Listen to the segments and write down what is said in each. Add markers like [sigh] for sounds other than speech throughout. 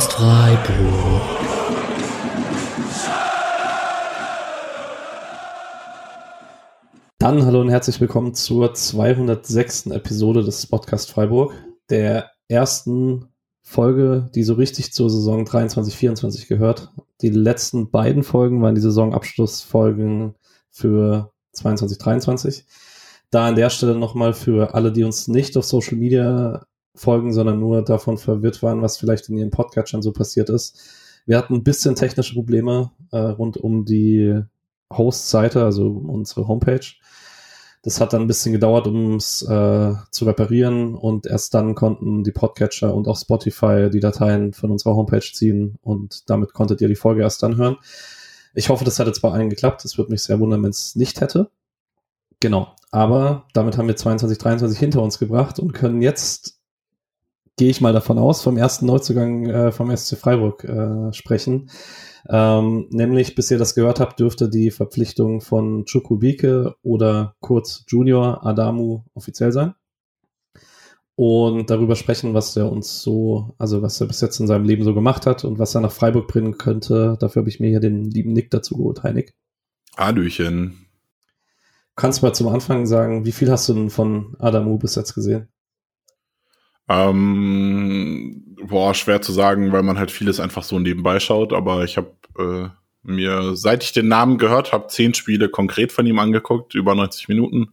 Podcast Freiburg. Dann hallo und herzlich willkommen zur 206. Episode des Podcast Freiburg, der ersten Folge, die so richtig zur Saison 23-24 gehört. Die letzten beiden Folgen waren die Saisonabschlussfolgen für 22-23. Da an der Stelle nochmal für alle, die uns nicht auf Social Media folgen, sondern nur davon verwirrt waren, was vielleicht in ihren Podcatchern so passiert ist. Wir hatten ein bisschen technische Probleme äh, rund um die Host-Seite, also unsere Homepage. Das hat dann ein bisschen gedauert, um es äh, zu reparieren und erst dann konnten die Podcatcher und auch Spotify die Dateien von unserer Homepage ziehen und damit konntet ihr die Folge erst dann hören. Ich hoffe, das hat jetzt bei allen geklappt. Es würde mich sehr wundern, wenn es nicht hätte. Genau. Aber damit haben wir 22, 23 hinter uns gebracht und können jetzt gehe ich mal davon aus, vom ersten Neuzugang äh, vom SC Freiburg äh, sprechen. Ähm, nämlich, bis ihr das gehört habt, dürfte die Verpflichtung von Chukwubike oder kurz Junior Adamu offiziell sein. Und darüber sprechen, was er uns so, also was er bis jetzt in seinem Leben so gemacht hat und was er nach Freiburg bringen könnte. Dafür habe ich mir hier den lieben Nick dazu geholt. Hi Nick. Hallöchen. Kannst du mal zum Anfang sagen, wie viel hast du denn von Adamu bis jetzt gesehen? Ähm, boah, schwer zu sagen, weil man halt vieles einfach so nebenbei schaut, aber ich habe äh, mir, seit ich den Namen gehört habe, zehn Spiele konkret von ihm angeguckt, über 90 Minuten.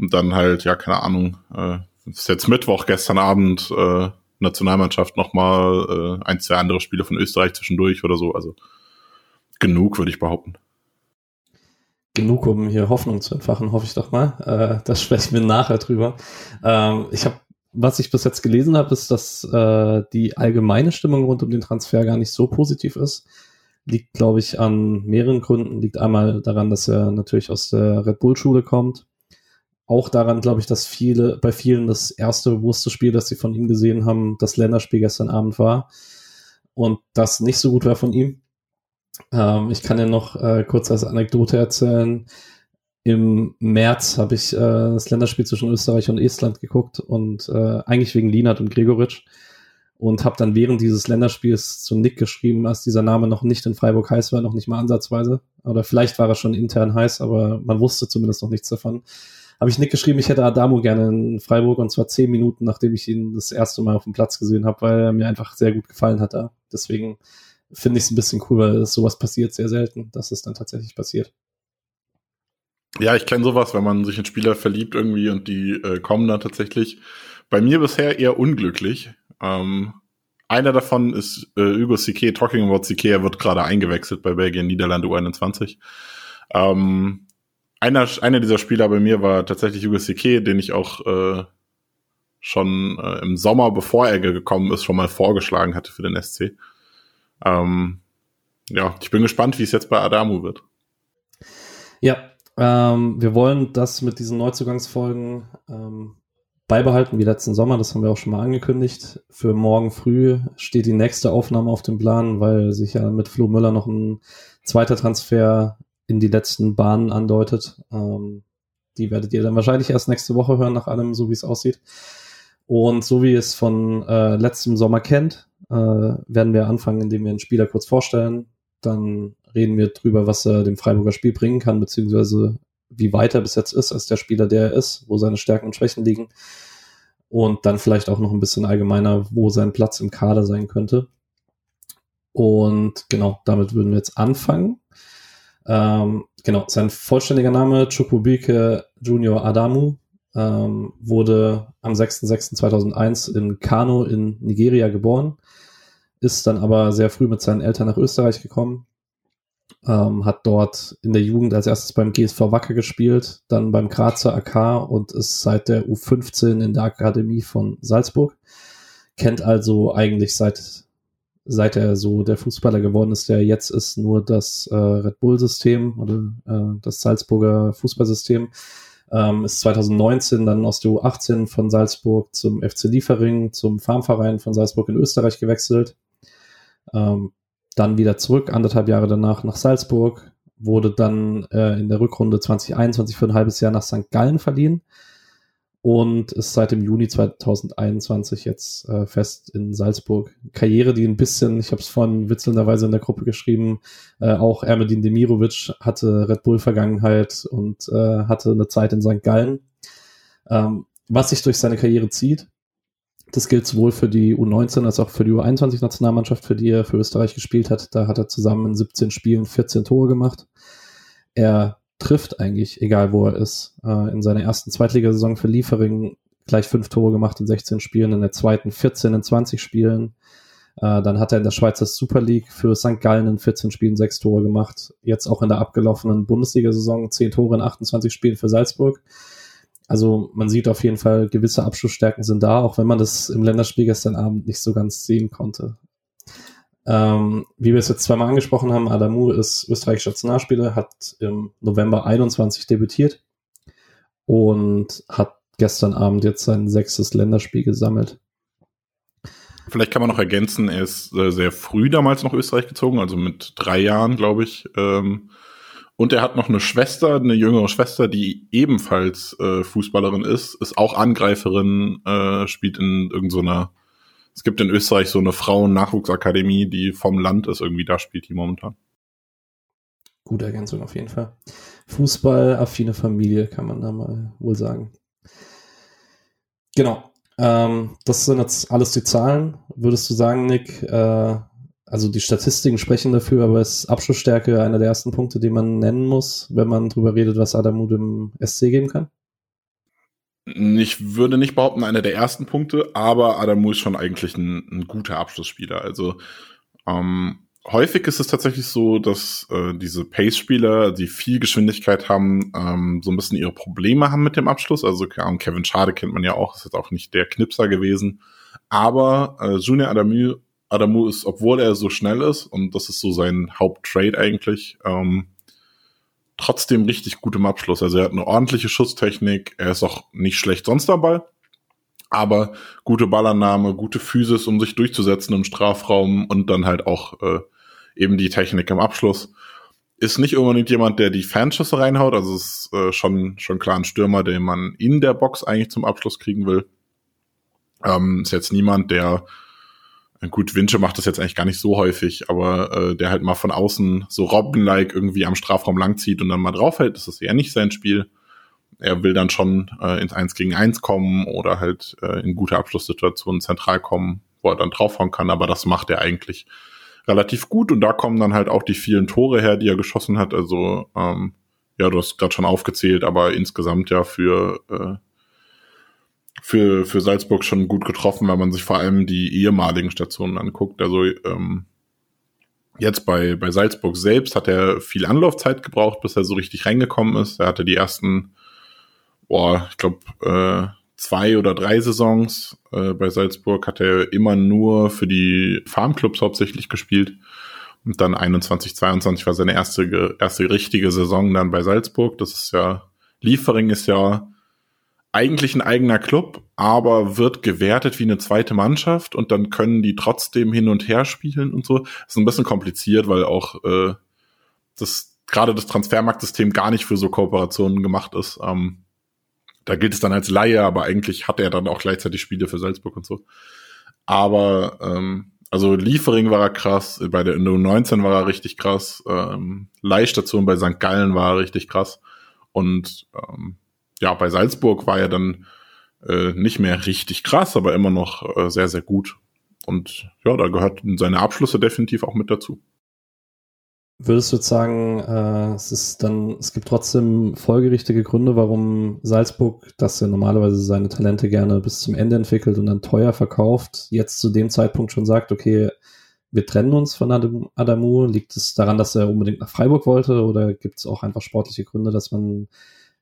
Und dann halt, ja, keine Ahnung, äh, ist jetzt Mittwoch, gestern Abend, äh, Nationalmannschaft nochmal äh, ein, zwei andere Spiele von Österreich zwischendurch oder so. Also genug, würde ich behaupten. Genug, um hier Hoffnung zu entfachen, hoffe ich doch mal. Äh, das sprechen wir nachher drüber. Ähm, ich habe was ich bis jetzt gelesen habe, ist, dass äh, die allgemeine Stimmung rund um den Transfer gar nicht so positiv ist. Liegt, glaube ich, an mehreren Gründen. Liegt einmal daran, dass er natürlich aus der Red Bull-Schule kommt. Auch daran, glaube ich, dass viele, bei vielen das erste bewusste Spiel, das sie von ihm gesehen haben, das Länderspiel gestern Abend war. Und das nicht so gut war von ihm. Ähm, ich kann ja noch äh, kurz als Anekdote erzählen im März habe ich äh, das Länderspiel zwischen Österreich und Estland geguckt und äh, eigentlich wegen Linat und Gregoritsch und habe dann während dieses Länderspiels zu Nick geschrieben, als dieser Name noch nicht in Freiburg heiß war, noch nicht mal ansatzweise. Oder vielleicht war er schon intern heiß, aber man wusste zumindest noch nichts davon. Habe ich Nick geschrieben, ich hätte Adamo gerne in Freiburg und zwar zehn Minuten, nachdem ich ihn das erste Mal auf dem Platz gesehen habe, weil er mir einfach sehr gut gefallen hat da. Deswegen finde ich es ein bisschen cool, weil sowas passiert sehr selten, dass es dann tatsächlich passiert. Ja, ich kenne sowas, wenn man sich in Spieler verliebt irgendwie und die äh, kommen dann tatsächlich. Bei mir bisher eher unglücklich. Ähm, einer davon ist äh, Hugo Sique, Talking about Sique, er wird gerade eingewechselt bei Belgien, Niederlande U21. Ähm, einer, einer dieser Spieler bei mir war tatsächlich Hugo Sique, den ich auch äh, schon äh, im Sommer, bevor er gekommen ist, schon mal vorgeschlagen hatte für den SC. Ähm, ja, ich bin gespannt, wie es jetzt bei Adamu wird. Ja, ähm, wir wollen das mit diesen Neuzugangsfolgen ähm, beibehalten wie letzten Sommer. Das haben wir auch schon mal angekündigt. Für morgen früh steht die nächste Aufnahme auf dem Plan, weil sich ja mit Flo Müller noch ein zweiter Transfer in die letzten Bahnen andeutet. Ähm, die werdet ihr dann wahrscheinlich erst nächste Woche hören, nach allem, so wie es aussieht. Und so wie ihr es von äh, letztem Sommer kennt, äh, werden wir anfangen, indem wir einen Spieler kurz vorstellen. Dann reden wir drüber, was er dem Freiburger Spiel bringen kann, beziehungsweise wie weit er bis jetzt ist als der Spieler, der er ist, wo seine Stärken und Schwächen liegen. Und dann vielleicht auch noch ein bisschen allgemeiner, wo sein Platz im Kader sein könnte. Und genau, damit würden wir jetzt anfangen. Ähm, genau, sein vollständiger Name, Chukwubike Junior Adamu, ähm, wurde am 6.6.2001 in Kano in Nigeria geboren, ist dann aber sehr früh mit seinen Eltern nach Österreich gekommen ähm, hat dort in der Jugend als erstes beim GSV Wacker gespielt, dann beim Grazer AK und ist seit der U15 in der Akademie von Salzburg. Kennt also eigentlich seit, seit er so der Fußballer geworden ist, der jetzt ist, nur das äh, Red Bull-System oder äh, das Salzburger Fußballsystem. Ähm, ist 2019 dann aus der U18 von Salzburg zum FC Liefering, zum Farmverein von Salzburg in Österreich gewechselt. Ähm, dann wieder zurück, anderthalb Jahre danach nach Salzburg, wurde dann äh, in der Rückrunde 2021 für ein halbes Jahr nach St. Gallen verliehen und ist seit dem Juni 2021 jetzt äh, fest in Salzburg. Karriere, die ein bisschen, ich habe es vorhin witzelnderweise in der Gruppe geschrieben, äh, auch Ermedin Demirovic hatte Red Bull-Vergangenheit und äh, hatte eine Zeit in St. Gallen. Ähm, was sich durch seine Karriere zieht, das gilt sowohl für die U19 als auch für die U21-Nationalmannschaft, für die er für Österreich gespielt hat. Da hat er zusammen in 17 Spielen 14 Tore gemacht. Er trifft eigentlich, egal wo er ist. Äh, in seiner ersten Zweitligasaison für Liefering gleich fünf Tore gemacht in 16 Spielen, in der zweiten 14 in 20 Spielen. Äh, dann hat er in der Schweizer Super League für St. Gallen in 14 Spielen sechs Tore gemacht. Jetzt auch in der abgelaufenen Bundesliga-Saison 10 Tore in 28 Spielen für Salzburg. Also man sieht auf jeden Fall, gewisse Abschlussstärken sind da, auch wenn man das im Länderspiel gestern Abend nicht so ganz sehen konnte. Ähm, wie wir es jetzt zweimal angesprochen haben, Adamu ist österreichischer Nationalspieler, hat im November 21 debütiert und hat gestern Abend jetzt sein sechstes Länderspiel gesammelt. Vielleicht kann man noch ergänzen, er ist äh, sehr früh damals nach Österreich gezogen, also mit drei Jahren, glaube ich. Ähm, und er hat noch eine Schwester, eine jüngere Schwester, die ebenfalls äh, Fußballerin ist, ist auch Angreiferin, äh, spielt in irgendeiner so es gibt in Österreich so eine Frauen-Nachwuchsakademie, die vom Land ist, irgendwie da spielt die momentan. Gute Ergänzung auf jeden Fall. Fußball-affine Familie, kann man da mal wohl sagen. Genau. Ähm, das sind jetzt alles die Zahlen. Würdest du sagen, Nick, äh, also die Statistiken sprechen dafür, aber ist Abschlussstärke einer der ersten Punkte, die man nennen muss, wenn man darüber redet, was Adamu dem SC geben kann? Ich würde nicht behaupten, einer der ersten Punkte, aber Adamu ist schon eigentlich ein, ein guter Abschlussspieler. Also ähm, häufig ist es tatsächlich so, dass äh, diese Pace-Spieler, die viel Geschwindigkeit haben, ähm, so ein bisschen ihre Probleme haben mit dem Abschluss. Also Kevin Schade kennt man ja auch, ist jetzt auch nicht der Knipser gewesen. Aber äh, Junior Adamu, Adamu ist, obwohl er so schnell ist, und das ist so sein Haupttrade eigentlich, ähm, trotzdem richtig gut im Abschluss. Also er hat eine ordentliche Schusstechnik, er ist auch nicht schlecht sonst dabei, aber gute Ballannahme, gute Physis, um sich durchzusetzen im Strafraum und dann halt auch äh, eben die Technik im Abschluss. Ist nicht unbedingt jemand, der die Fanschüsse reinhaut, also ist äh, schon, schon klar ein Stürmer, den man in der Box eigentlich zum Abschluss kriegen will. Ähm, ist jetzt niemand, der Gut, Winche macht das jetzt eigentlich gar nicht so häufig, aber äh, der halt mal von außen so Robben-like irgendwie am Strafraum langzieht und dann mal draufhält, das ist eher nicht sein Spiel. Er will dann schon äh, ins Eins gegen Eins kommen oder halt äh, in gute Abschlusssituationen zentral kommen, wo er dann draufhauen kann, aber das macht er eigentlich relativ gut und da kommen dann halt auch die vielen Tore her, die er geschossen hat. Also ähm, ja, du hast gerade schon aufgezählt, aber insgesamt ja für äh, für, für Salzburg schon gut getroffen, wenn man sich vor allem die ehemaligen Stationen anguckt. Also ähm, jetzt bei, bei Salzburg selbst hat er viel Anlaufzeit gebraucht, bis er so richtig reingekommen ist. Er hatte die ersten, boah, ich glaube, äh, zwei oder drei Saisons äh, bei Salzburg hat er immer nur für die Farmclubs hauptsächlich gespielt. Und dann 21, 22 war seine erste, erste richtige Saison dann bei Salzburg. Das ist ja, Liefering ist ja eigentlich ein eigener Club, aber wird gewertet wie eine zweite Mannschaft und dann können die trotzdem hin und her spielen und so. Ist ein bisschen kompliziert, weil auch äh, das gerade das Transfermarktsystem gar nicht für so Kooperationen gemacht ist. Ähm, da gilt es dann als Laie, aber eigentlich hat er dann auch gleichzeitig Spiele für Salzburg und so. Aber ähm, also Liefering war er krass, bei der U19 war er richtig krass, ähm, Leihstation bei St. Gallen war er richtig krass und ähm, ja, bei Salzburg war er dann äh, nicht mehr richtig krass, aber immer noch äh, sehr, sehr gut. Und ja, da gehörten seine Abschlüsse definitiv auch mit dazu. Würdest du jetzt sagen, äh, es ist dann, es gibt trotzdem folgerichtige Gründe, warum Salzburg, das ja normalerweise seine Talente gerne bis zum Ende entwickelt und dann teuer verkauft, jetzt zu dem Zeitpunkt schon sagt, okay, wir trennen uns von Adam, Adamu. Liegt es daran, dass er unbedingt nach Freiburg wollte oder gibt es auch einfach sportliche Gründe, dass man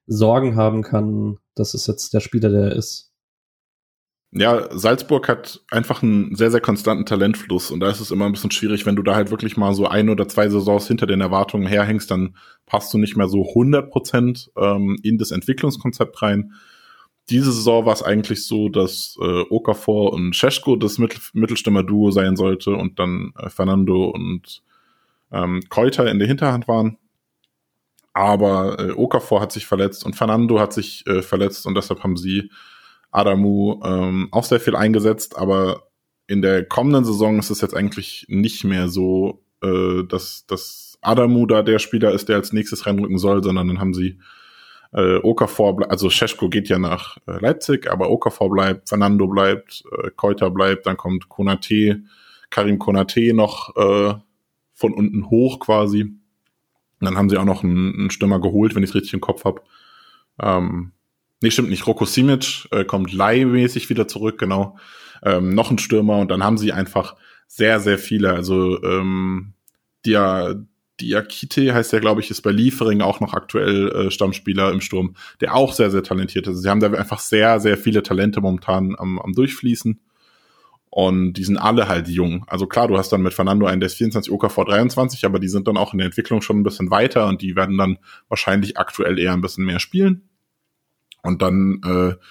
Sorgen haben kann, dass es jetzt der Spieler, der er ist. Ja, Salzburg hat einfach einen sehr, sehr konstanten Talentfluss und da ist es immer ein bisschen schwierig, wenn du da halt wirklich mal so ein oder zwei Saisons hinter den Erwartungen herhängst, dann passt du nicht mehr so 100 Prozent ähm, in das Entwicklungskonzept rein. Diese Saison war es eigentlich so, dass äh, Okafor und Scheschko das Mittel Mittelstimmer-Duo sein sollte und dann äh, Fernando und ähm, Keuter in der Hinterhand waren. Aber äh, Okafor hat sich verletzt und Fernando hat sich äh, verletzt und deshalb haben sie Adamu ähm, auch sehr viel eingesetzt, aber in der kommenden Saison ist es jetzt eigentlich nicht mehr so, äh, dass, dass Adamu da der Spieler ist, der als nächstes reinrücken soll, sondern dann haben sie äh, Okafor, also Scheschko geht ja nach äh, Leipzig, aber Okafor bleibt, Fernando bleibt, äh, Keuter bleibt, dann kommt Konate, Karim Konate noch äh, von unten hoch quasi. Und dann haben sie auch noch einen, einen Stürmer geholt, wenn ich es richtig im Kopf habe. Ähm, nee, stimmt nicht. Roko Simic äh, kommt leihmäßig wieder zurück, genau. Ähm, noch ein Stürmer und dann haben sie einfach sehr, sehr viele. Also ähm, Dia, Diakite heißt ja, glaube ich, ist bei Liefering auch noch aktuell äh, Stammspieler im Sturm, der auch sehr, sehr talentiert ist. Sie haben da einfach sehr, sehr viele Talente momentan am, am Durchfließen. Und die sind alle halt jung. Also klar, du hast dann mit Fernando einen, der ist 24, OKV 23, aber die sind dann auch in der Entwicklung schon ein bisschen weiter und die werden dann wahrscheinlich aktuell eher ein bisschen mehr spielen. Und dann äh,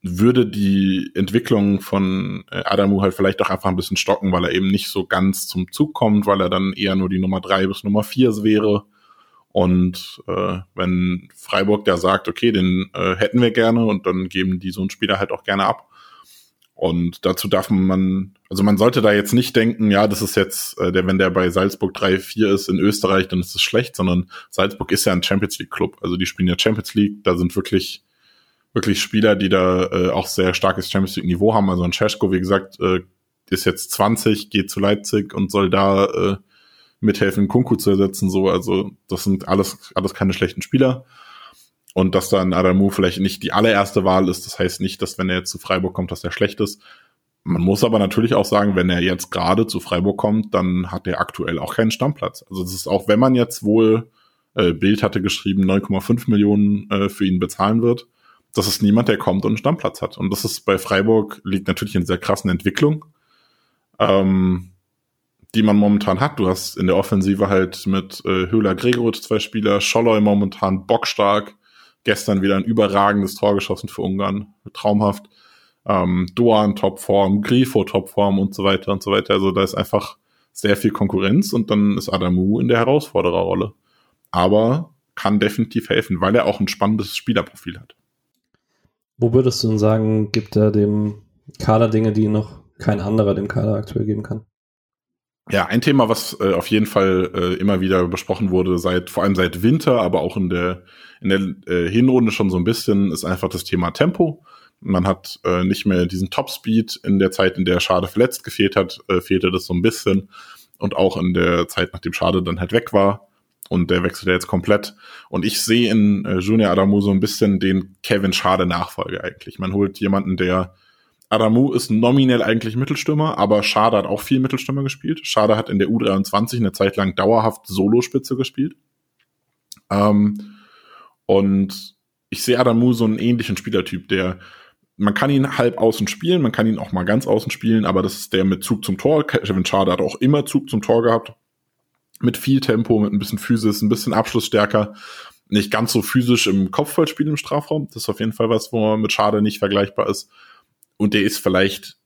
würde die Entwicklung von äh, Adamu halt vielleicht auch einfach ein bisschen stocken, weil er eben nicht so ganz zum Zug kommt, weil er dann eher nur die Nummer drei bis Nummer vier wäre. Und äh, wenn Freiburg da sagt, okay, den äh, hätten wir gerne und dann geben die so einen Spieler halt auch gerne ab. Und dazu darf man, also man sollte da jetzt nicht denken, ja, das ist jetzt, äh, der, wenn der bei Salzburg 3-4 ist in Österreich, dann ist es schlecht, sondern Salzburg ist ja ein Champions League Club. Also die spielen ja Champions League, da sind wirklich wirklich Spieler, die da äh, auch sehr starkes Champions League Niveau haben. Also ein Cesko, wie gesagt, äh, ist jetzt 20, geht zu Leipzig und soll da äh, mithelfen, Kunku zu ersetzen. So, also das sind alles alles keine schlechten Spieler. Und dass dann Adamu vielleicht nicht die allererste Wahl ist, das heißt nicht, dass wenn er jetzt zu Freiburg kommt, dass er schlecht ist. Man muss aber natürlich auch sagen, wenn er jetzt gerade zu Freiburg kommt, dann hat er aktuell auch keinen Stammplatz. Also das ist auch, wenn man jetzt wohl, äh, Bild hatte geschrieben, 9,5 Millionen äh, für ihn bezahlen wird, das ist niemand, der kommt und einen Stammplatz hat. Und das ist bei Freiburg liegt natürlich in dieser krassen Entwicklung, ähm, die man momentan hat. Du hast in der Offensive halt mit äh, Höhler Gregoritsch zwei Spieler, Scholloy momentan bockstark, gestern wieder ein überragendes Tor geschossen für Ungarn, traumhaft. Ähm, Doan Topform, Grifo Topform und so weiter und so weiter. Also da ist einfach sehr viel Konkurrenz und dann ist Adamu in der Herausfordererrolle. Aber kann definitiv helfen, weil er auch ein spannendes Spielerprofil hat. Wo würdest du denn sagen, gibt er dem Kader Dinge, die noch kein anderer dem Kader aktuell geben kann? Ja, ein Thema, was äh, auf jeden Fall äh, immer wieder besprochen wurde, seit vor allem seit Winter, aber auch in der in der äh, Hinrunde schon so ein bisschen, ist einfach das Thema Tempo. Man hat äh, nicht mehr diesen Topspeed in der Zeit, in der Schade verletzt gefehlt hat, äh, fehlte das so ein bisschen und auch in der Zeit, nachdem Schade dann halt weg war, und der wechselt jetzt komplett. Und ich sehe in äh, Junior Adamu so ein bisschen den Kevin Schade Nachfolger eigentlich. Man holt jemanden, der Adamu ist nominell eigentlich Mittelstürmer, aber Schade hat auch viel Mittelstürmer gespielt. Schade hat in der U23 eine Zeit lang dauerhaft Solospitze gespielt. Ähm, und ich sehe Adamu so einen ähnlichen Spielertyp, der man kann ihn halb außen spielen, man kann ihn auch mal ganz außen spielen, aber das ist der mit Zug zum Tor. Kevin Schade hat auch immer Zug zum Tor gehabt mit viel Tempo, mit ein bisschen Physis, ein bisschen Abschlussstärker. Nicht ganz so physisch im Kopfballspiel im Strafraum. Das ist auf jeden Fall was, wo man mit Schade nicht vergleichbar ist. Und der ist vielleicht,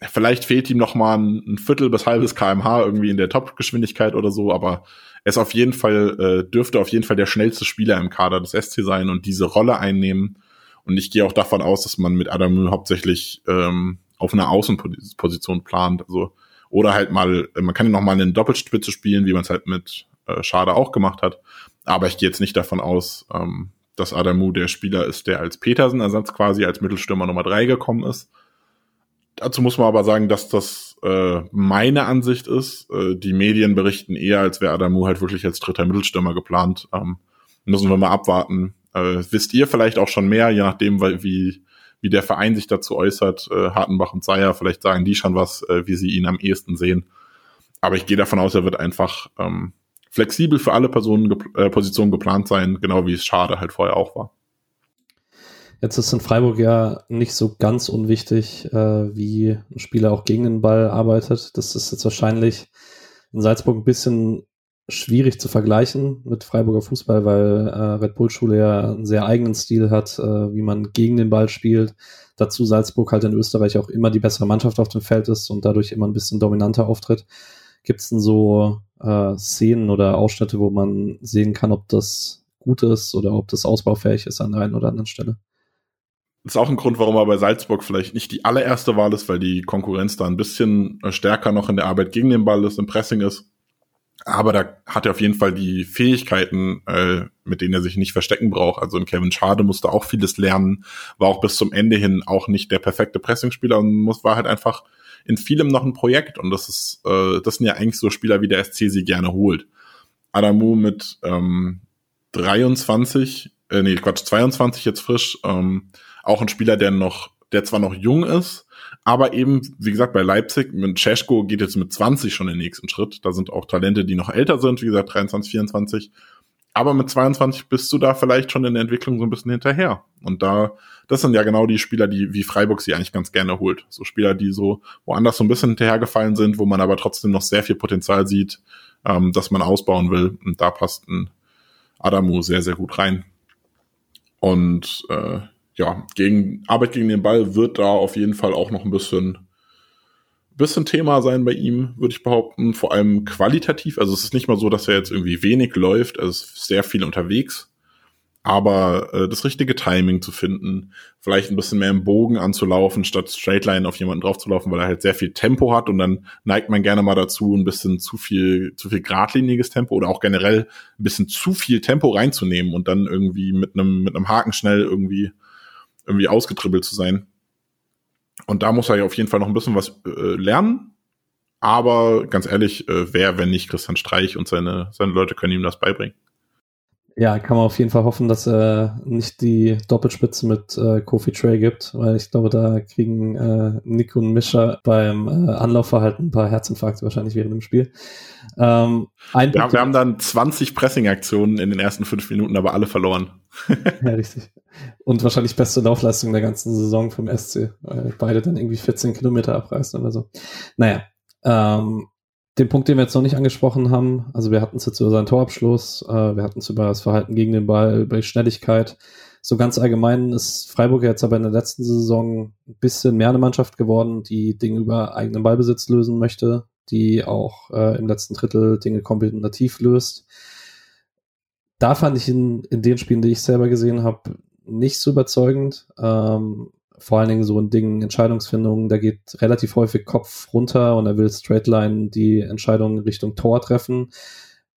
vielleicht fehlt ihm noch mal ein, Viertel bis halbes kmh irgendwie in der Top-Geschwindigkeit oder so, aber er ist auf jeden Fall, äh, dürfte auf jeden Fall der schnellste Spieler im Kader des SC sein und diese Rolle einnehmen. Und ich gehe auch davon aus, dass man mit Adam hauptsächlich ähm, auf einer Außenposition plant. Also oder halt mal, man kann ja noch mal eine Doppelspitze spielen, wie man es halt mit äh, Schade auch gemacht hat. Aber ich gehe jetzt nicht davon aus, ähm, dass Adamu der Spieler ist, der als Petersen-Ersatz quasi als Mittelstürmer Nummer drei gekommen ist. Dazu muss man aber sagen, dass das äh, meine Ansicht ist. Äh, die Medien berichten eher, als wäre Adamu halt wirklich als dritter Mittelstürmer geplant. Ähm, müssen wir mal abwarten. Äh, wisst ihr vielleicht auch schon mehr, je nachdem, wie wie der Verein sich dazu äußert, äh, Hartenbach und Seyer, vielleicht sagen die schon was, äh, wie sie ihn am ehesten sehen. Aber ich gehe davon aus, er wird einfach ähm, flexibel für alle Personen, äh, Positionen geplant sein, genau wie es Schade halt vorher auch war. Jetzt ist in Freiburg ja nicht so ganz unwichtig, äh, wie ein Spieler auch gegen den Ball arbeitet. Das ist jetzt wahrscheinlich in Salzburg ein bisschen schwierig zu vergleichen mit Freiburger Fußball, weil äh, Red Bull Schule ja einen sehr eigenen Stil hat, äh, wie man gegen den Ball spielt. Dazu Salzburg halt in Österreich auch immer die bessere Mannschaft auf dem Feld ist und dadurch immer ein bisschen dominanter auftritt. Gibt es denn so äh, Szenen oder Ausschnitte, wo man sehen kann, ob das gut ist oder ob das ausbaufähig ist an der einen oder anderen Stelle? ist auch ein Grund, warum er bei Salzburg vielleicht nicht die allererste Wahl ist, weil die Konkurrenz da ein bisschen stärker noch in der Arbeit gegen den Ball ist, im Pressing ist. Aber da hat er auf jeden Fall die Fähigkeiten, äh, mit denen er sich nicht verstecken braucht. Also in Kevin Schade musste auch vieles lernen, war auch bis zum Ende hin auch nicht der perfekte Pressingspieler und muss, war halt einfach in vielem noch ein Projekt. Und das ist, äh, das sind ja eigentlich so Spieler, wie der SC sie gerne holt. Adamu mit ähm, 23, äh, nee, Quatsch, 22 jetzt frisch, ähm, auch ein Spieler, der noch, der zwar noch jung ist, aber eben, wie gesagt, bei Leipzig, mit Cesko geht jetzt mit 20 schon den nächsten Schritt. Da sind auch Talente, die noch älter sind, wie gesagt, 23, 24. Aber mit 22 bist du da vielleicht schon in der Entwicklung so ein bisschen hinterher. Und da, das sind ja genau die Spieler, die wie Freiburg sie eigentlich ganz gerne holt. So Spieler, die so woanders so ein bisschen hinterhergefallen sind, wo man aber trotzdem noch sehr viel Potenzial sieht, ähm, dass man ausbauen will. Und da passt ein Adamu sehr, sehr gut rein. Und äh, ja, gegen Arbeit gegen den Ball wird da auf jeden Fall auch noch ein bisschen, bisschen Thema sein bei ihm, würde ich behaupten. Vor allem qualitativ. Also es ist nicht mal so, dass er jetzt irgendwie wenig läuft. Er ist sehr viel unterwegs. Aber äh, das richtige Timing zu finden, vielleicht ein bisschen mehr im Bogen anzulaufen, statt Straightline auf jemanden draufzulaufen, weil er halt sehr viel Tempo hat und dann neigt man gerne mal dazu, ein bisschen zu viel, zu viel geradliniges Tempo oder auch generell ein bisschen zu viel Tempo reinzunehmen und dann irgendwie mit einem, mit einem Haken schnell irgendwie irgendwie ausgetribbelt zu sein. Und da muss er ja auf jeden Fall noch ein bisschen was äh, lernen. Aber ganz ehrlich, äh, wer, wenn nicht Christian Streich und seine, seine Leute können ihm das beibringen. Ja, kann man auf jeden Fall hoffen, dass er nicht die Doppelspitze mit äh, Kofi Trey gibt, weil ich glaube, da kriegen äh, Nick und Mischa beim äh, Anlaufverhalten ein paar Herzinfarkte wahrscheinlich während dem Spiel. Ähm, ein wir, wir haben dann 20 Pressing-Aktionen in den ersten fünf Minuten, aber alle verloren. [laughs] ja, richtig. Und wahrscheinlich beste Laufleistung der ganzen Saison vom SC, weil beide dann irgendwie 14 Kilometer abreißen oder so. Naja, ähm, den Punkt, den wir jetzt noch nicht angesprochen haben, also wir hatten es jetzt über seinen Torabschluss, äh, wir hatten es über das Verhalten gegen den Ball, über die Schnelligkeit. So ganz allgemein ist Freiburg jetzt aber in der letzten Saison ein bisschen mehr eine Mannschaft geworden, die Dinge über eigenen Ballbesitz lösen möchte, die auch äh, im letzten Drittel Dinge kombinativ löst. Da fand ich in, in den Spielen, die ich selber gesehen habe, nicht so überzeugend. Ähm, vor allen Dingen so ein Ding Entscheidungsfindung, da geht relativ häufig Kopf runter und er will Straightline die Entscheidung Richtung Tor treffen.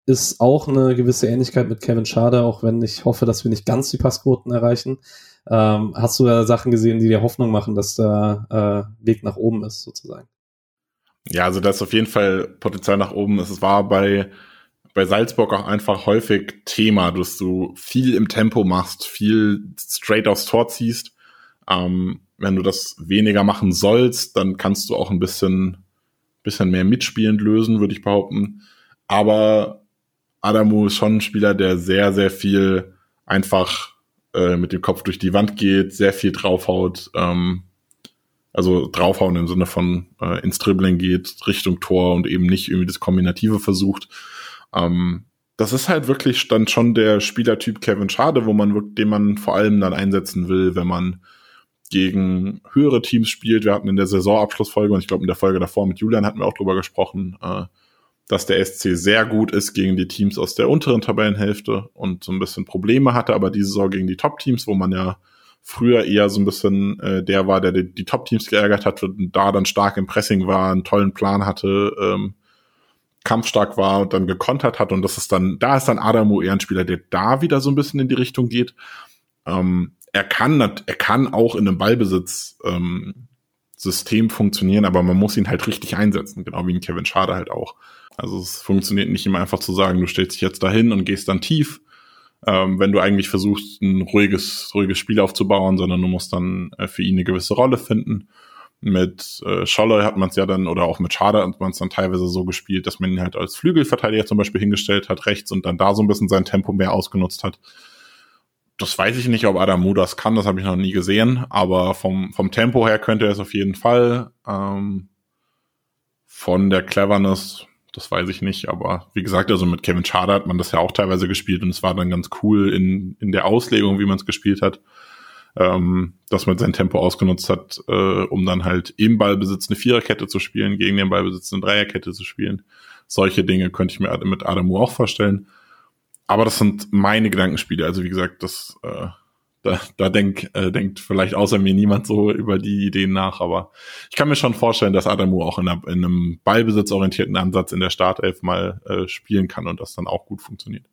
Ist auch eine gewisse Ähnlichkeit mit Kevin Schade, auch wenn ich hoffe, dass wir nicht ganz die Passquoten erreichen. Ähm, hast du da Sachen gesehen, die dir Hoffnung machen, dass der äh, Weg nach oben ist, sozusagen? Ja, also da ist auf jeden Fall Potenzial nach oben. Es war bei, bei Salzburg auch einfach häufig Thema, dass du viel im Tempo machst, viel straight aufs Tor ziehst ähm, wenn du das weniger machen sollst, dann kannst du auch ein bisschen, bisschen mehr mitspielend lösen, würde ich behaupten. Aber Adamu ist schon ein Spieler, der sehr, sehr viel einfach äh, mit dem Kopf durch die Wand geht, sehr viel draufhaut, ähm, also draufhauen im Sinne von äh, ins Dribbling geht, Richtung Tor und eben nicht irgendwie das Kombinative versucht. Ähm, das ist halt wirklich dann schon der Spielertyp Kevin Schade, wo man den man vor allem dann einsetzen will, wenn man gegen höhere Teams spielt. Wir hatten in der Saisonabschlussfolge und ich glaube in der Folge davor mit Julian hatten wir auch drüber gesprochen, äh, dass der SC sehr gut ist gegen die Teams aus der unteren Tabellenhälfte und so ein bisschen Probleme hatte, aber diese Saison gegen die Top-Teams, wo man ja früher eher so ein bisschen äh, der war, der die, Top-Teams geärgert hat und da dann stark im Pressing war, einen tollen Plan hatte, ähm, kampfstark war und dann gekontert hat und das ist dann, da ist dann Adamu eher ein Spieler, der da wieder so ein bisschen in die Richtung geht. Ähm, er kann, er kann auch in einem Ballbesitz ähm, System funktionieren, aber man muss ihn halt richtig einsetzen, genau wie ein Kevin Schade halt auch. Also es funktioniert nicht immer einfach zu sagen, du stellst dich jetzt dahin und gehst dann tief, ähm, wenn du eigentlich versuchst, ein ruhiges, ruhiges Spiel aufzubauen, sondern du musst dann äh, für ihn eine gewisse Rolle finden. Mit äh, Scholler hat man es ja dann, oder auch mit Schade hat man es dann teilweise so gespielt, dass man ihn halt als Flügelverteidiger zum Beispiel hingestellt hat, rechts und dann da so ein bisschen sein Tempo mehr ausgenutzt hat das weiß ich nicht, ob Adamu das kann, das habe ich noch nie gesehen, aber vom, vom Tempo her könnte er es auf jeden Fall. Ähm, von der Cleverness, das weiß ich nicht, aber wie gesagt, also mit Kevin Schade hat man das ja auch teilweise gespielt und es war dann ganz cool in, in der Auslegung, wie man es gespielt hat, ähm, dass man sein Tempo ausgenutzt hat, äh, um dann halt im Ballbesitz eine Viererkette zu spielen, gegen den Ballbesitz eine Dreierkette zu spielen. Solche Dinge könnte ich mir mit Adamu auch vorstellen aber das sind meine Gedankenspiele. Also wie gesagt, das, äh, da, da denk, äh, denkt vielleicht außer mir niemand so über die Ideen nach, aber ich kann mir schon vorstellen, dass Adamu auch in, einer, in einem ballbesitzorientierten Ansatz in der Startelf mal äh, spielen kann und das dann auch gut funktioniert.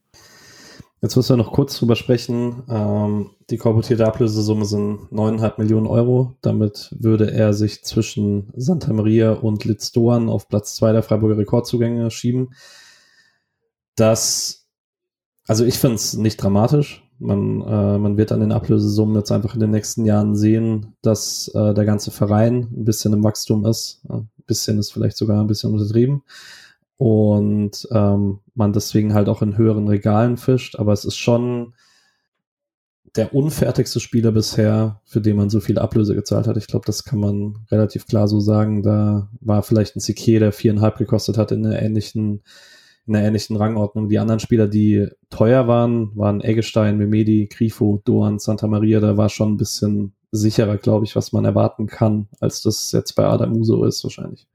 Jetzt müssen wir noch kurz drüber sprechen. Ähm, die korportierte Ablösesumme sind 9,5 Millionen Euro. Damit würde er sich zwischen Santa Maria und Litz auf Platz 2 der Freiburger Rekordzugänge schieben. Das, also ich finde es nicht dramatisch. Man, äh, man wird an den Ablösesummen jetzt einfach in den nächsten Jahren sehen, dass äh, der ganze Verein ein bisschen im Wachstum ist. Ein bisschen ist vielleicht sogar ein bisschen untertrieben und ähm, man deswegen halt auch in höheren Regalen fischt. Aber es ist schon der unfertigste Spieler bisher, für den man so viel Ablöse gezahlt hat. Ich glaube, das kann man relativ klar so sagen. Da war vielleicht ein Sique, der viereinhalb gekostet hat in einer ähnlichen, in einer ähnlichen Rangordnung. Die anderen Spieler, die teuer waren, waren Eggestein, Memedi, Grifo, Doan, Santa Maria. Da war schon ein bisschen sicherer, glaube ich, was man erwarten kann, als das jetzt bei Adam Uso ist, wahrscheinlich.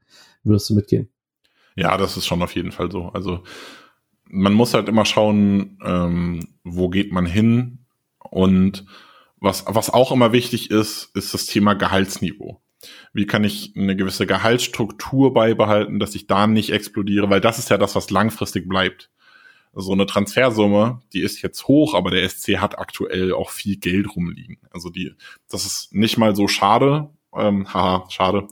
Würdest du mitgehen? Ja, das ist schon auf jeden Fall so. Also man muss halt immer schauen, ähm, wo geht man hin und was, was auch immer wichtig ist, ist das Thema Gehaltsniveau. Wie kann ich eine gewisse Gehaltsstruktur beibehalten, dass ich da nicht explodiere, weil das ist ja das, was langfristig bleibt. So eine Transfersumme, die ist jetzt hoch, aber der SC hat aktuell auch viel Geld rumliegen. Also die, das ist nicht mal so schade, ähm, haha, schade,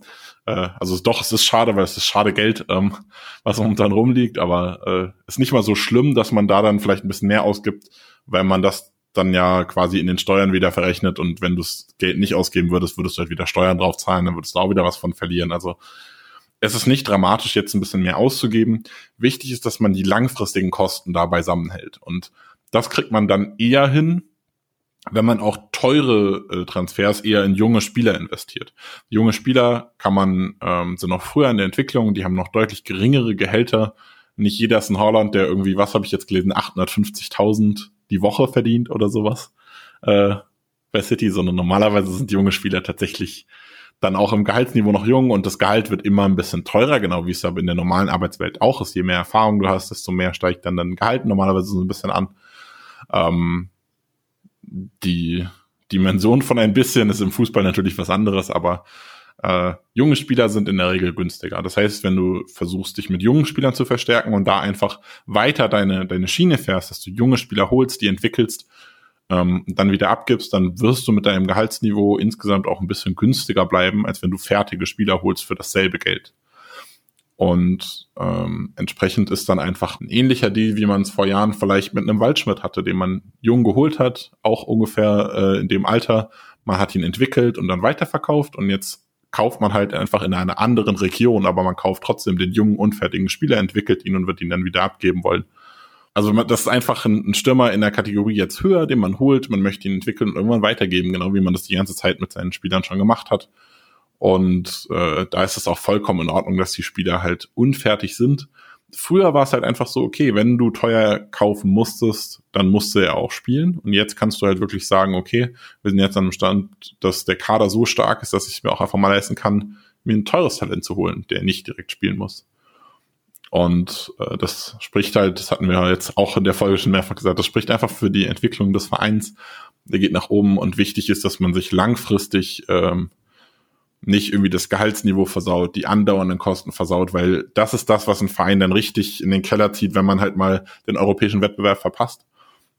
äh, also doch, es ist schade, weil es ist schade Geld, ähm, was momentan rumliegt, aber äh, ist nicht mal so schlimm, dass man da dann vielleicht ein bisschen mehr ausgibt, weil man das dann ja quasi in den Steuern wieder verrechnet und wenn du das Geld nicht ausgeben würdest, würdest du halt wieder Steuern drauf zahlen, dann würdest du auch wieder was von verlieren. Also es ist nicht dramatisch, jetzt ein bisschen mehr auszugeben. Wichtig ist, dass man die langfristigen Kosten da beisammen hält. Und das kriegt man dann eher hin, wenn man auch teure äh, Transfers eher in junge Spieler investiert. Junge Spieler kann man, ähm, sind noch früher in der Entwicklung, die haben noch deutlich geringere Gehälter. Nicht jeder ist in Holland, der irgendwie, was habe ich jetzt gelesen, 850.000 die Woche verdient oder sowas äh, bei City, sondern normalerweise sind junge Spieler tatsächlich dann auch im Gehaltsniveau noch jung und das Gehalt wird immer ein bisschen teurer, genau wie es aber in der normalen Arbeitswelt auch ist. Je mehr Erfahrung du hast, desto mehr steigt dann dein Gehalt normalerweise so ein bisschen an. Ähm, die Dimension von ein bisschen ist im Fußball natürlich was anderes, aber äh, junge Spieler sind in der Regel günstiger. Das heißt, wenn du versuchst, dich mit jungen Spielern zu verstärken und da einfach weiter deine, deine Schiene fährst, dass du junge Spieler holst, die entwickelst, ähm, dann wieder abgibst, dann wirst du mit deinem Gehaltsniveau insgesamt auch ein bisschen günstiger bleiben, als wenn du fertige Spieler holst für dasselbe Geld. Und ähm, entsprechend ist dann einfach ein ähnlicher Deal, wie man es vor Jahren vielleicht mit einem Waldschmidt hatte, den man jung geholt hat, auch ungefähr äh, in dem Alter. Man hat ihn entwickelt und dann weiterverkauft und jetzt kauft man halt einfach in einer anderen Region, aber man kauft trotzdem den jungen, unfertigen Spieler, entwickelt ihn und wird ihn dann wieder abgeben wollen. Also das ist einfach ein, Stürmer in der Kategorie jetzt höher, den man holt, man möchte ihn entwickeln und irgendwann weitergeben, genau wie man das die ganze Zeit mit seinen Spielern schon gemacht hat. Und äh, da ist es auch vollkommen in Ordnung, dass die Spieler halt unfertig sind. Früher war es halt einfach so, okay, wenn du teuer kaufen musstest, dann musste er auch spielen. Und jetzt kannst du halt wirklich sagen, okay, wir sind jetzt an einem Stand, dass der Kader so stark ist, dass ich mir auch einfach mal leisten kann, mir ein teures Talent zu holen, der nicht direkt spielen muss. Und äh, das spricht halt, das hatten wir jetzt auch in der Folge schon mehrfach gesagt, das spricht einfach für die Entwicklung des Vereins. Der geht nach oben und wichtig ist, dass man sich langfristig ähm, nicht irgendwie das Gehaltsniveau versaut, die andauernden Kosten versaut, weil das ist das, was ein Verein dann richtig in den Keller zieht, wenn man halt mal den europäischen Wettbewerb verpasst.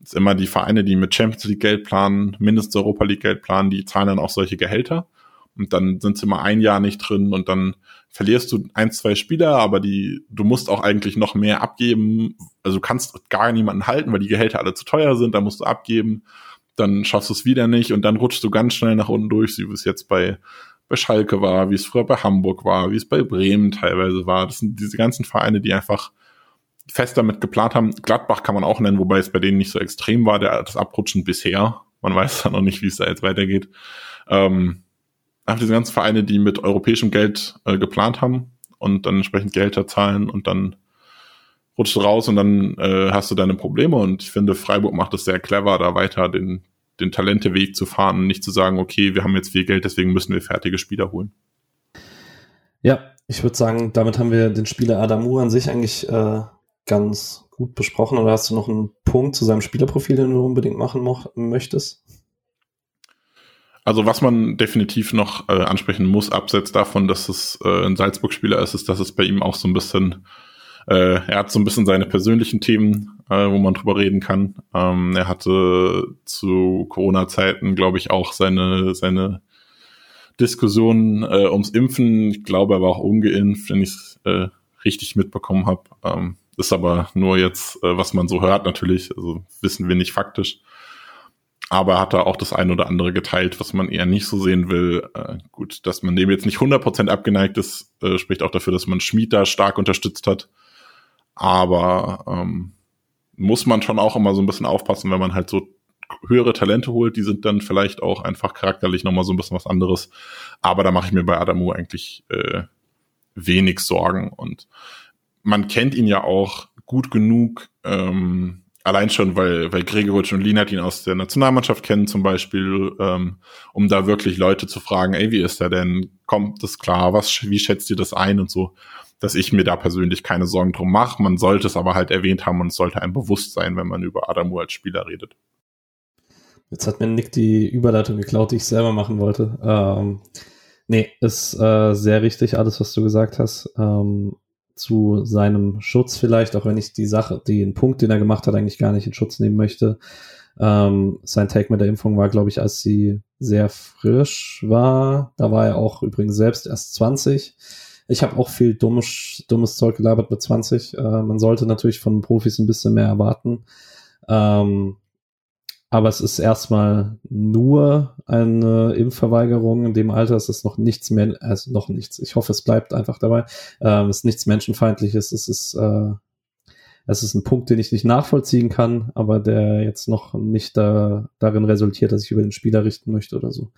Das ist immer die Vereine, die mit Champions League Geld planen, mindestens Europa League Geld planen, die zahlen dann auch solche Gehälter. Und dann sind sie mal ein Jahr nicht drin und dann verlierst du ein, zwei Spieler, aber die, du musst auch eigentlich noch mehr abgeben. Also du kannst gar niemanden halten, weil die Gehälter alle zu teuer sind, da musst du abgeben. Dann schaffst du es wieder nicht und dann rutschst du ganz schnell nach unten durch, wie es jetzt bei bei Schalke war, wie es früher bei Hamburg war, wie es bei Bremen teilweise war. Das sind diese ganzen Vereine, die einfach fest damit geplant haben. Gladbach kann man auch nennen, wobei es bei denen nicht so extrem war, der, das Abrutschen bisher. Man weiß ja noch nicht, wie es da jetzt weitergeht. Ähm, einfach diese ganzen Vereine, die mit europäischem Geld äh, geplant haben und dann entsprechend Gelder zahlen und dann rutschst du raus und dann äh, hast du deine Probleme. Und ich finde, Freiburg macht es sehr clever, da weiter den, den Talenteweg zu fahren und nicht zu sagen, okay, wir haben jetzt viel Geld, deswegen müssen wir fertige Spieler holen. Ja, ich würde sagen, damit haben wir den Spieler Adamu an sich eigentlich äh, ganz gut besprochen. Oder hast du noch einen Punkt zu seinem Spielerprofil, den du unbedingt machen möchtest? Also was man definitiv noch äh, ansprechen muss, abseits davon, dass es äh, ein Salzburg-Spieler ist, ist, dass es bei ihm auch so ein bisschen, äh, er hat so ein bisschen seine persönlichen Themen, äh, wo man drüber reden kann. Ähm, er hatte zu Corona-Zeiten, glaube ich, auch seine, seine Diskussionen äh, ums Impfen. Ich glaube, er war auch ungeimpft, wenn ich es äh, richtig mitbekommen habe. Ähm, ist aber nur jetzt, äh, was man so hört natürlich, also wissen wir nicht faktisch. Aber hat er auch das ein oder andere geteilt, was man eher nicht so sehen will. Äh, gut, dass man dem jetzt nicht 100% abgeneigt ist, äh, spricht auch dafür, dass man Schmied da stark unterstützt hat. Aber ähm, muss man schon auch immer so ein bisschen aufpassen, wenn man halt so höhere Talente holt, die sind dann vielleicht auch einfach charakterlich nochmal so ein bisschen was anderes. Aber da mache ich mir bei Adamu eigentlich äh, wenig Sorgen. Und man kennt ihn ja auch gut genug, ähm, allein schon, weil, weil Gregoritsch und Linat ihn aus der Nationalmannschaft kennen zum Beispiel, ähm, um da wirklich Leute zu fragen, ey, wie ist er denn? Kommt das klar? Was, wie schätzt ihr das ein und so? Dass ich mir da persönlich keine Sorgen drum mache. Man sollte es aber halt erwähnt haben und es sollte einem bewusst sein, wenn man über Adamu als Spieler redet. Jetzt hat mir Nick die Überleitung geklaut, die ich selber machen wollte. Ähm, nee, ist äh, sehr richtig, alles, was du gesagt hast. Ähm, zu seinem Schutz vielleicht, auch wenn ich die Sache, den Punkt, den er gemacht hat, eigentlich gar nicht in Schutz nehmen möchte. Ähm, sein Take mit der Impfung war, glaube ich, als sie sehr frisch war. Da war er auch übrigens selbst erst 20. Ich habe auch viel dummes, dummes Zeug gelabert mit 20. Äh, man sollte natürlich von Profis ein bisschen mehr erwarten. Ähm, aber es ist erstmal nur eine Impfverweigerung. In dem Alter ist es noch nichts mehr, also noch nichts. Ich hoffe, es bleibt einfach dabei. Ähm, es ist nichts Menschenfeindliches. Es ist, äh, es ist ein Punkt, den ich nicht nachvollziehen kann, aber der jetzt noch nicht da, darin resultiert, dass ich über den Spieler richten möchte oder so.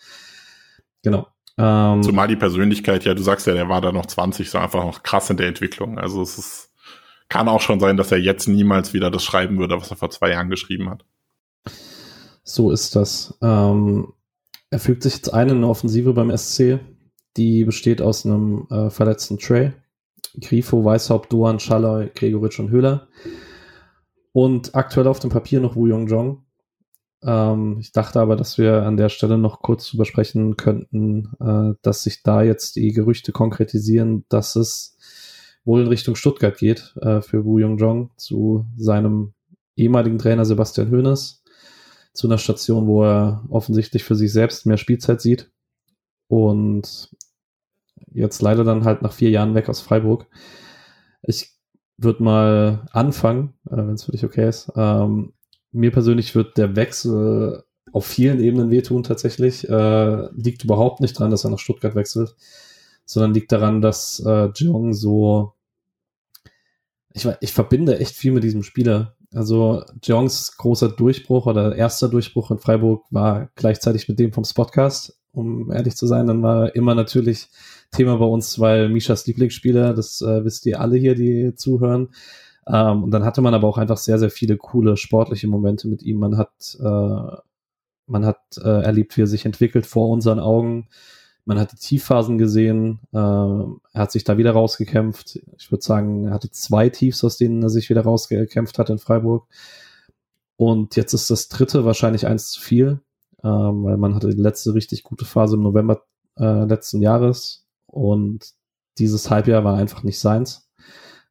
Genau. Ähm, Zumal die Persönlichkeit, ja, du sagst ja, der war da noch 20, so einfach noch krass in der Entwicklung. Also es ist, kann auch schon sein, dass er jetzt niemals wieder das schreiben würde, was er vor zwei Jahren geschrieben hat. So ist das. Ähm, er fügt sich jetzt ein in eine Offensive beim SC. Die besteht aus einem äh, verletzten Trey, Grifo, Weißhaupt, Doan, Schalloy, Gregoritsch und Höhler. Und aktuell auf dem Papier noch Wu Yong Jong. Ähm, ich dachte aber, dass wir an der Stelle noch kurz drüber sprechen könnten, äh, dass sich da jetzt die Gerüchte konkretisieren, dass es wohl in Richtung Stuttgart geht äh, für Wu Jong zu seinem ehemaligen Trainer Sebastian Hoeneß zu einer Station, wo er offensichtlich für sich selbst mehr Spielzeit sieht. Und jetzt leider dann halt nach vier Jahren weg aus Freiburg. Ich würde mal anfangen, äh, wenn es für dich okay ist. Ähm, mir persönlich wird der Wechsel auf vielen Ebenen wehtun tatsächlich. Äh, liegt überhaupt nicht daran, dass er nach Stuttgart wechselt, sondern liegt daran, dass äh, Jong so ich, ich verbinde echt viel mit diesem Spieler. Also Jongs großer Durchbruch oder erster Durchbruch in Freiburg war gleichzeitig mit dem vom Spotcast, um ehrlich zu sein. Dann war immer natürlich Thema bei uns, weil Mishas Lieblingsspieler, das äh, wisst ihr alle hier, die zuhören. Ähm, und dann hatte man aber auch einfach sehr, sehr viele coole sportliche Momente mit ihm. Man hat, äh, man hat äh, erlebt, wie er sich entwickelt vor unseren Augen. Man hat die Tiefphasen gesehen. Äh, er hat sich da wieder rausgekämpft. Ich würde sagen, er hatte zwei Tiefs, aus denen er sich wieder rausgekämpft hat in Freiburg. Und jetzt ist das dritte wahrscheinlich eins zu viel, ähm, weil man hatte die letzte richtig gute Phase im November äh, letzten Jahres und dieses Halbjahr war einfach nicht seins.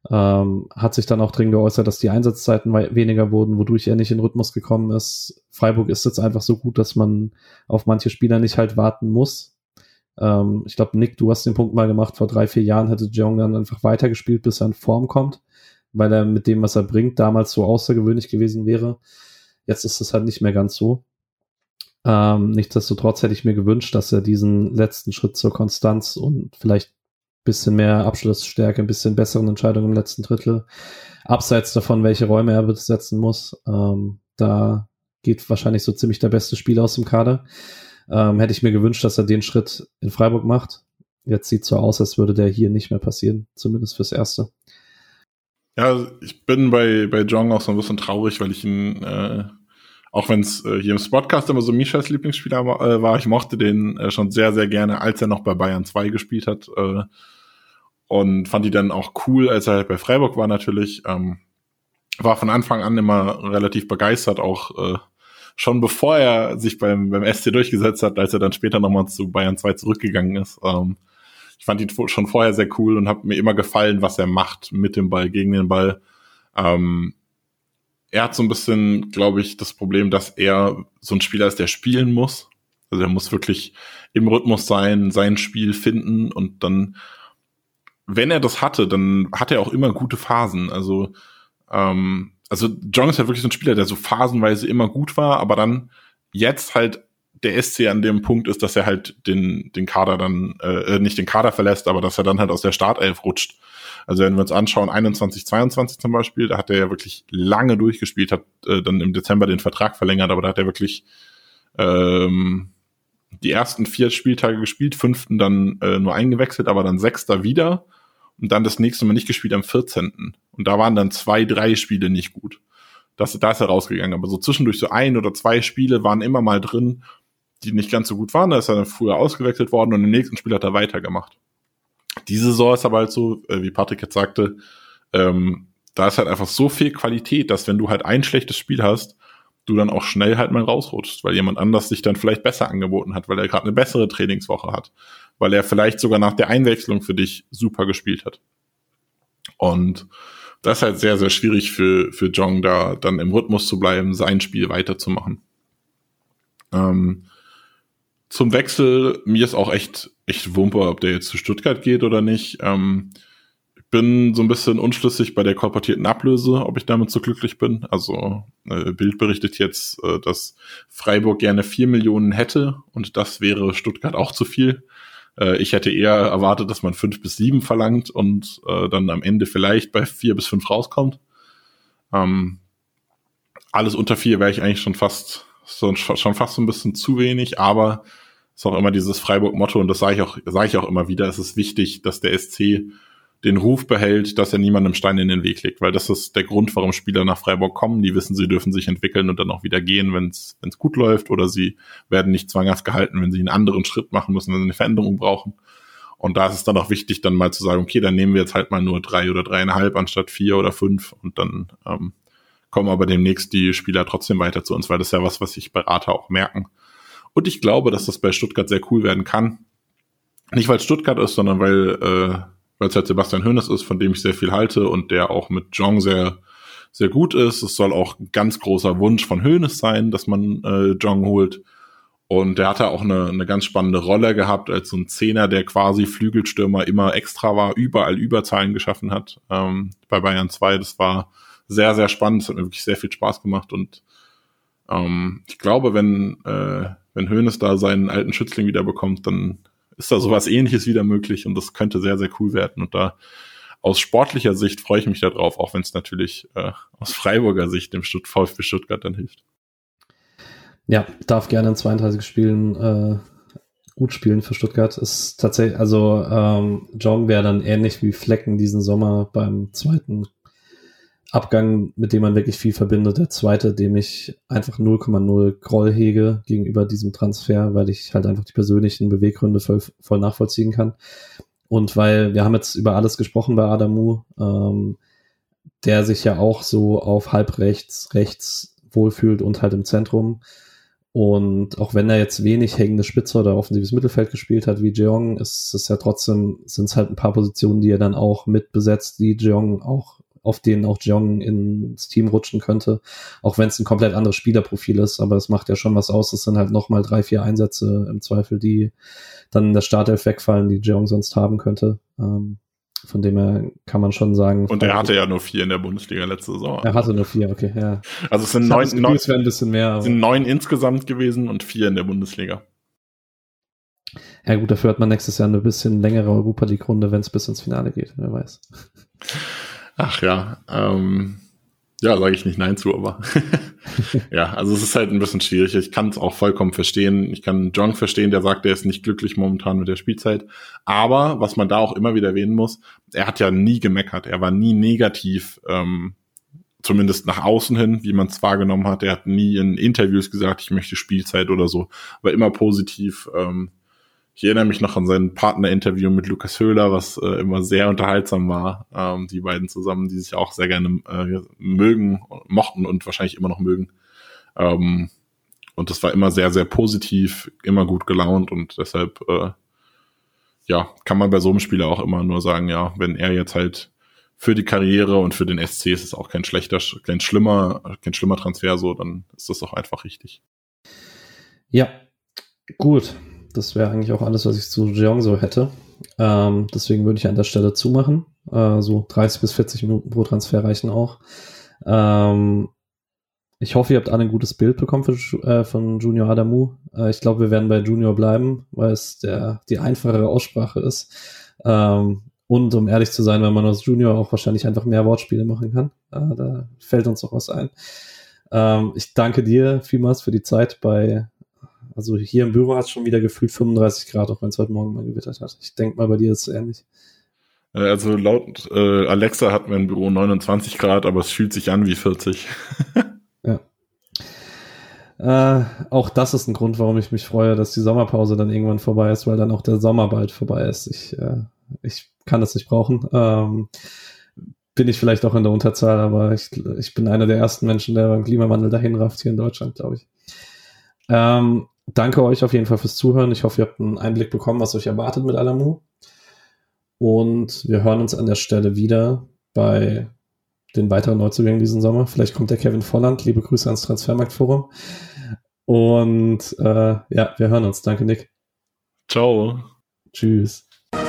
Ähm, hat sich dann auch drin geäußert, dass die Einsatzzeiten weniger wurden, wodurch er nicht in Rhythmus gekommen ist. Freiburg ist jetzt einfach so gut, dass man auf manche Spieler nicht halt warten muss. Ähm, ich glaube, Nick, du hast den Punkt mal gemacht, vor drei, vier Jahren hätte Jong dann einfach weitergespielt, bis er in Form kommt, weil er mit dem, was er bringt, damals so außergewöhnlich gewesen wäre. Jetzt ist es halt nicht mehr ganz so. Ähm, nichtsdestotrotz hätte ich mir gewünscht, dass er diesen letzten Schritt zur Konstanz und vielleicht bisschen mehr Abschlussstärke, ein bisschen besseren Entscheidungen im letzten Drittel, abseits davon, welche Räume er besetzen muss, ähm, da geht wahrscheinlich so ziemlich der beste Spieler aus dem Kader. Ähm, hätte ich mir gewünscht, dass er den Schritt in Freiburg macht. Jetzt sieht so aus, als würde der hier nicht mehr passieren, zumindest fürs Erste. Ja, ich bin bei, bei Jong auch so ein bisschen traurig, weil ich ihn, äh, auch wenn es äh, hier im Spotcast immer so Mishas Lieblingsspieler war, äh, war ich mochte den äh, schon sehr, sehr gerne, als er noch bei Bayern 2 gespielt hat. Äh, und fand die dann auch cool, als er halt bei Freiburg war natürlich. Ähm, war von Anfang an immer relativ begeistert, auch äh, schon bevor er sich beim, beim SC durchgesetzt hat, als er dann später nochmal zu Bayern 2 zurückgegangen ist. Ähm, ich fand ihn schon vorher sehr cool und habe mir immer gefallen, was er macht mit dem Ball, gegen den Ball. Ähm, er hat so ein bisschen, glaube ich, das Problem, dass er so ein Spieler ist, der spielen muss. Also er muss wirklich im Rhythmus sein, sein Spiel finden und dann, wenn er das hatte, dann hat er auch immer gute Phasen. Also, ähm, also John ist halt wirklich so ein Spieler, der so phasenweise immer gut war, aber dann jetzt halt der SC an dem Punkt ist, dass er halt den, den Kader dann, äh, nicht den Kader verlässt, aber dass er dann halt aus der Startelf rutscht. Also wenn wir uns anschauen, 21, 22 zum Beispiel, da hat er ja wirklich lange durchgespielt, hat äh, dann im Dezember den Vertrag verlängert, aber da hat er wirklich ähm, die ersten vier Spieltage gespielt, fünften dann äh, nur eingewechselt, aber dann sechster wieder und dann das nächste Mal nicht gespielt am 14. Und da waren dann zwei, drei Spiele nicht gut. Das, da ist er rausgegangen. Aber so zwischendurch so ein oder zwei Spiele waren immer mal drin, die nicht ganz so gut waren. Da ist er dann früher ausgewechselt worden und im nächsten Spiel hat er weitergemacht. Diese Saison ist aber halt so, äh, wie Patrick jetzt sagte, ähm, da ist halt einfach so viel Qualität, dass wenn du halt ein schlechtes Spiel hast, du dann auch schnell halt mal rausrutschst, weil jemand anders sich dann vielleicht besser angeboten hat, weil er gerade eine bessere Trainingswoche hat, weil er vielleicht sogar nach der Einwechslung für dich super gespielt hat. Und das ist halt sehr, sehr schwierig für, für Jong, da dann im Rhythmus zu bleiben, sein Spiel weiterzumachen. Ähm, zum Wechsel, mir ist auch echt, echt Wumpe, ob der jetzt zu Stuttgart geht oder nicht. Ähm, bin so ein bisschen unschlüssig bei der korportierten Ablöse, ob ich damit so glücklich bin. Also äh, Bild berichtet jetzt, äh, dass Freiburg gerne vier Millionen hätte und das wäre Stuttgart auch zu viel. Äh, ich hätte eher erwartet, dass man fünf bis sieben verlangt und äh, dann am Ende vielleicht bei vier bis fünf rauskommt. Ähm, alles unter vier wäre ich eigentlich schon fast so, schon fast so ein bisschen zu wenig, aber ist auch immer dieses Freiburg-Motto und das sage ich auch, sage ich auch immer wieder. Es ist wichtig, dass der SC den Ruf behält, dass er niemandem Stein in den Weg legt, weil das ist der Grund, warum Spieler nach Freiburg kommen. Die wissen, sie dürfen sich entwickeln und dann auch wieder gehen, wenn es gut läuft oder sie werden nicht zwanghaft gehalten, wenn sie einen anderen Schritt machen müssen, wenn sie eine Veränderung brauchen. Und da ist es dann auch wichtig, dann mal zu sagen, okay, dann nehmen wir jetzt halt mal nur drei oder dreieinhalb anstatt vier oder fünf und dann ähm, kommen aber demnächst die Spieler trotzdem weiter zu uns, weil das ist ja was, was sich Berater auch merken. Und ich glaube, dass das bei Stuttgart sehr cool werden kann. Nicht weil Stuttgart ist, sondern weil äh, es halt Sebastian Hoeneß ist, von dem ich sehr viel halte und der auch mit Jong sehr, sehr gut ist. Es soll auch ein ganz großer Wunsch von Hoeneß sein, dass man äh, Jong holt. Und der hatte auch eine, eine ganz spannende Rolle gehabt als so ein Zehner, der quasi Flügelstürmer immer extra war, überall Überzahlen geschaffen hat ähm, bei Bayern 2. Das war sehr, sehr spannend. Das hat mir wirklich sehr viel Spaß gemacht. Und ähm, ich glaube, wenn, äh, wenn Hoeneß da seinen alten Schützling wieder bekommt, dann ist da sowas ähnliches wieder möglich und das könnte sehr, sehr cool werden. Und da aus sportlicher Sicht freue ich mich darauf, auch wenn es natürlich äh, aus Freiburger Sicht dem Stutt VfB Stuttgart dann hilft. Ja, darf gerne in 32 Spielen äh, gut spielen für Stuttgart. Ist tatsächlich, also ähm, Jong wäre dann ähnlich wie Flecken diesen Sommer beim zweiten Abgang, mit dem man wirklich viel verbindet. Der zweite, dem ich einfach 0,0 Groll hege gegenüber diesem Transfer, weil ich halt einfach die persönlichen Beweggründe voll, voll nachvollziehen kann. Und weil wir haben jetzt über alles gesprochen bei Adamu, ähm, der sich ja auch so auf halb rechts, rechts wohlfühlt und halt im Zentrum. Und auch wenn er jetzt wenig hängende Spitze oder offensives Mittelfeld gespielt hat wie Jeong, ist es ja trotzdem, sind es halt ein paar Positionen, die er dann auch mitbesetzt, die Jeong auch auf denen auch Jong ins Team rutschen könnte, auch wenn es ein komplett anderes Spielerprofil ist, aber es macht ja schon was aus. Es sind halt nochmal drei, vier Einsätze im Zweifel, die dann in der Startelf wegfallen, die Jong sonst haben könnte. Ähm, von dem her kann man schon sagen. Und er hatte ja nur vier in der Bundesliga letzte Saison. Er hatte nur vier, okay, ja. Also es sind neun, Gefühl, neun, es ein bisschen mehr. Sind neun insgesamt gewesen und vier in der Bundesliga. Ja gut, dafür hat man nächstes Jahr eine bisschen längere Europa League Runde, wenn es bis ins Finale geht, wer weiß. Ach ja, ähm, ja, sage ich nicht Nein zu, aber [laughs] ja, also es ist halt ein bisschen schwierig. Ich kann es auch vollkommen verstehen. Ich kann John verstehen, der sagt, er ist nicht glücklich momentan mit der Spielzeit. Aber was man da auch immer wieder erwähnen muss, er hat ja nie gemeckert. Er war nie negativ, ähm, zumindest nach außen hin, wie man es wahrgenommen hat. Er hat nie in Interviews gesagt, ich möchte Spielzeit oder so, aber immer positiv. Ähm, ich erinnere mich noch an sein Partner-Interview mit Lukas Höhler, was äh, immer sehr unterhaltsam war. Ähm, die beiden zusammen, die sich auch sehr gerne äh, mögen, mochten und wahrscheinlich immer noch mögen. Ähm, und das war immer sehr, sehr positiv, immer gut gelaunt und deshalb, äh, ja, kann man bei so einem Spieler auch immer nur sagen, ja, wenn er jetzt halt für die Karriere und für den SC ist es auch kein schlechter, kein schlimmer, kein schlimmer Transfer so, dann ist das auch einfach richtig. Ja, gut. Das wäre eigentlich auch alles, was ich zu Jeong so hätte. Ähm, deswegen würde ich an der Stelle zumachen. Äh, so 30 bis 40 Minuten pro Transfer reichen auch. Ähm, ich hoffe, ihr habt alle ein gutes Bild bekommen für, äh, von Junior Adamu. Äh, ich glaube, wir werden bei Junior bleiben, weil es der, die einfachere Aussprache ist. Ähm, und um ehrlich zu sein, wenn man aus Junior auch wahrscheinlich einfach mehr Wortspiele machen kann. Äh, da fällt uns noch was ein. Ähm, ich danke dir vielmals für die Zeit bei, also hier im Büro hat es schon wieder gefühlt 35 Grad, auch wenn es heute Morgen mal gewittert hat. Ich denke mal, bei dir ist es ähnlich. Äh, also laut äh, Alexa hat mein Büro 29 Grad, aber es fühlt sich an wie 40. [laughs] ja. Äh, auch das ist ein Grund, warum ich mich freue, dass die Sommerpause dann irgendwann vorbei ist, weil dann auch der Sommer bald vorbei ist. Ich, äh, ich kann das nicht brauchen. Ähm, bin ich vielleicht auch in der Unterzahl, aber ich, ich bin einer der ersten Menschen, der beim Klimawandel dahin rafft hier in Deutschland, glaube ich. Ähm, danke euch auf jeden Fall fürs Zuhören. Ich hoffe, ihr habt einen Einblick bekommen, was euch erwartet mit Alamu. Und wir hören uns an der Stelle wieder bei den weiteren Neuzugängen diesen Sommer. Vielleicht kommt der Kevin Volland. Liebe Grüße ans Transfermarktforum. Und äh, ja, wir hören uns. Danke, Nick. Ciao. Tschüss. So